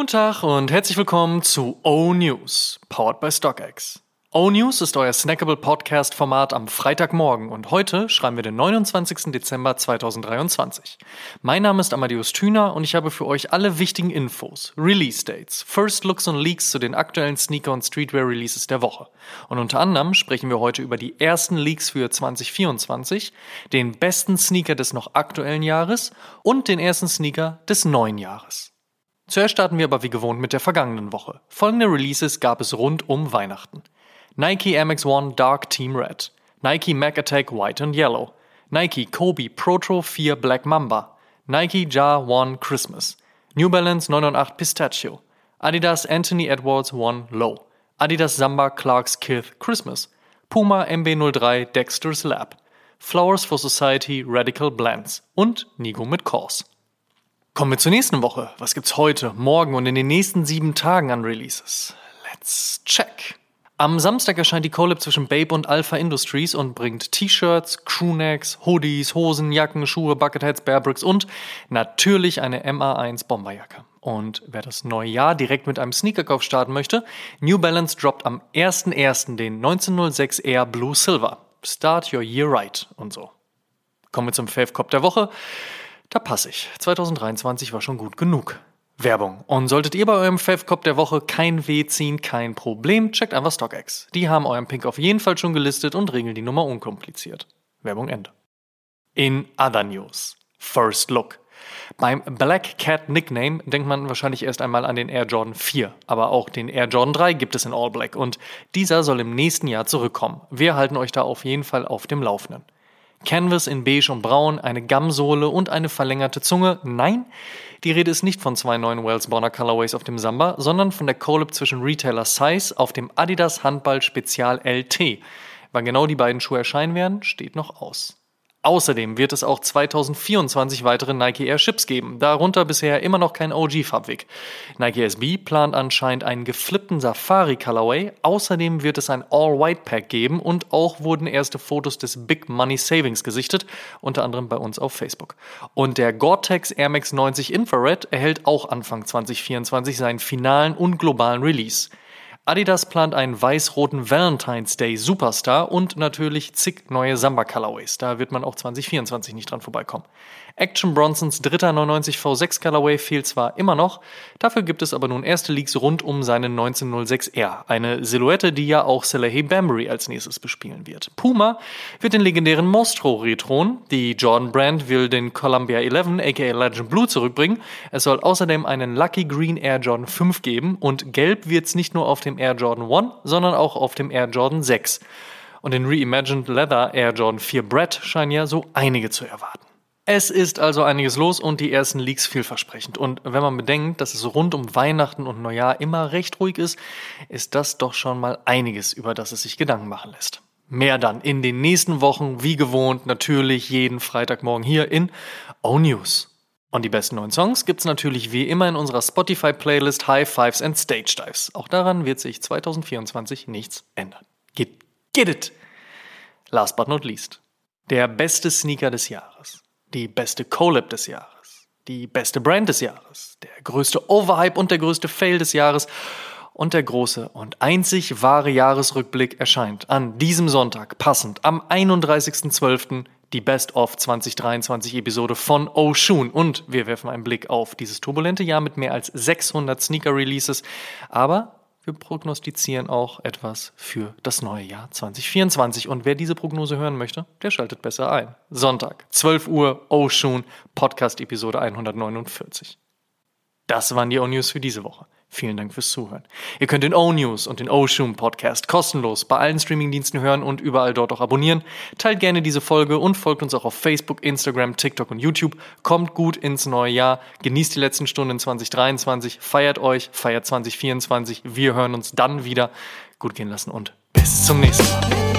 Guten Tag und herzlich willkommen zu O News, powered by StockX. O News ist euer snackable Podcast-Format am Freitagmorgen und heute schreiben wir den 29. Dezember 2023. Mein Name ist Amadeus Thüner und ich habe für euch alle wichtigen Infos, Release-Dates, First Looks und Leaks zu den aktuellen Sneaker- und Streetwear-Releases der Woche. Und unter anderem sprechen wir heute über die ersten Leaks für 2024, den besten Sneaker des noch aktuellen Jahres und den ersten Sneaker des neuen Jahres. Zuerst starten wir aber wie gewohnt mit der vergangenen Woche. Folgende Releases gab es rund um Weihnachten. Nike MX1 Dark Team Red, Nike Mac Attack White and Yellow, Nike Kobe Protro 4 Black Mamba, Nike Ja 1 Christmas, New Balance 998 Pistachio, Adidas Anthony Edwards 1 Low, Adidas Samba Clarks Kith Christmas, Puma MB03 Dexter's Lab, Flowers for Society Radical Blends und Nigo mit Kors. Kommen wir zur nächsten Woche. Was gibt's heute, morgen und in den nächsten sieben Tagen an Releases? Let's check. Am Samstag erscheint die Collab zwischen Babe und Alpha Industries und bringt T-Shirts, Crewnecks, Hoodies, Hosen, Jacken, Schuhe, Bucketheads, Bearbricks und natürlich eine MA1 Bomberjacke. Und wer das neue Jahr direkt mit einem Sneakerkauf starten möchte, New Balance droppt am 1.1. den 1906 Air Blue Silver. Start your year right und so. Kommen wir zum Fave Cop der Woche. Da passe ich. 2023 war schon gut genug. Werbung. Und solltet ihr bei eurem Favcop der Woche kein Weh ziehen, kein Problem, checkt einfach StockX. Die haben euren Pink auf jeden Fall schon gelistet und regeln die Nummer unkompliziert. Werbung Ende. In other news. First Look. Beim Black Cat Nickname denkt man wahrscheinlich erst einmal an den Air Jordan 4, aber auch den Air Jordan 3 gibt es in All Black und dieser soll im nächsten Jahr zurückkommen. Wir halten euch da auf jeden Fall auf dem Laufenden. Canvas in beige und braun, eine Gamsohle und eine verlängerte Zunge. Nein, die Rede ist nicht von zwei neuen Wells Bonner Colorways auf dem Samba, sondern von der Collab zwischen Retailer Size auf dem Adidas Handball Spezial LT. Wann genau die beiden Schuhe erscheinen werden, steht noch aus. Außerdem wird es auch 2024 weitere Nike Air Ships geben, darunter bisher immer noch kein OG-Farbweg. Nike SB plant anscheinend einen geflippten Safari Colorway, außerdem wird es ein All-White Pack geben und auch wurden erste Fotos des Big Money Savings gesichtet, unter anderem bei uns auf Facebook. Und der Gore-Tex Air Max 90 Infrared erhält auch Anfang 2024 seinen finalen und globalen Release. Adidas plant einen weiß-roten Valentine's Day Superstar und natürlich zig neue Samba Colorways. Da wird man auch 2024 nicht dran vorbeikommen. Action Bronsons dritter 99 V6 Colorway fehlt zwar immer noch, dafür gibt es aber nun erste Leaks rund um seinen 1906R, eine Silhouette, die ja auch Salehi Bambury als nächstes bespielen wird. Puma wird den legendären Mostro retronen, die Jordan Brand will den Columbia 11 aka Legend Blue zurückbringen, es soll außerdem einen Lucky Green Air Jordan 5 geben und gelb wird es nicht nur auf dem Air Jordan 1, sondern auch auf dem Air Jordan 6. Und den Reimagined Leather Air Jordan 4 Brett scheinen ja so einige zu erwarten. Es ist also einiges los und die ersten Leaks vielversprechend. Und wenn man bedenkt, dass es rund um Weihnachten und Neujahr immer recht ruhig ist, ist das doch schon mal einiges, über das es sich Gedanken machen lässt. Mehr dann in den nächsten Wochen, wie gewohnt, natürlich jeden Freitagmorgen hier in O News. Und die besten neuen Songs gibt's natürlich wie immer in unserer Spotify-Playlist High Fives and Stage Dives. Auch daran wird sich 2024 nichts ändern. Get, get it! Last but not least. Der beste Sneaker des Jahres die beste Collab des Jahres, die beste Brand des Jahres, der größte Overhype und der größte Fail des Jahres und der große und einzig wahre Jahresrückblick erscheint an diesem Sonntag, passend am 31.12. die Best of 2023 Episode von Oshun und wir werfen einen Blick auf dieses turbulente Jahr mit mehr als 600 Sneaker Releases, aber wir prognostizieren auch etwas für das neue Jahr 2024. Und wer diese Prognose hören möchte, der schaltet besser ein. Sonntag, 12 Uhr, Oshun, Podcast Episode 149. Das waren die O-News für diese Woche. Vielen Dank fürs Zuhören. Ihr könnt den O-News und den O-Shoom Podcast kostenlos bei allen Streamingdiensten hören und überall dort auch abonnieren. Teilt gerne diese Folge und folgt uns auch auf Facebook, Instagram, TikTok und YouTube. Kommt gut ins neue Jahr. Genießt die letzten Stunden 2023. Feiert euch, feiert 2024. Wir hören uns dann wieder. Gut gehen lassen und bis zum nächsten Mal.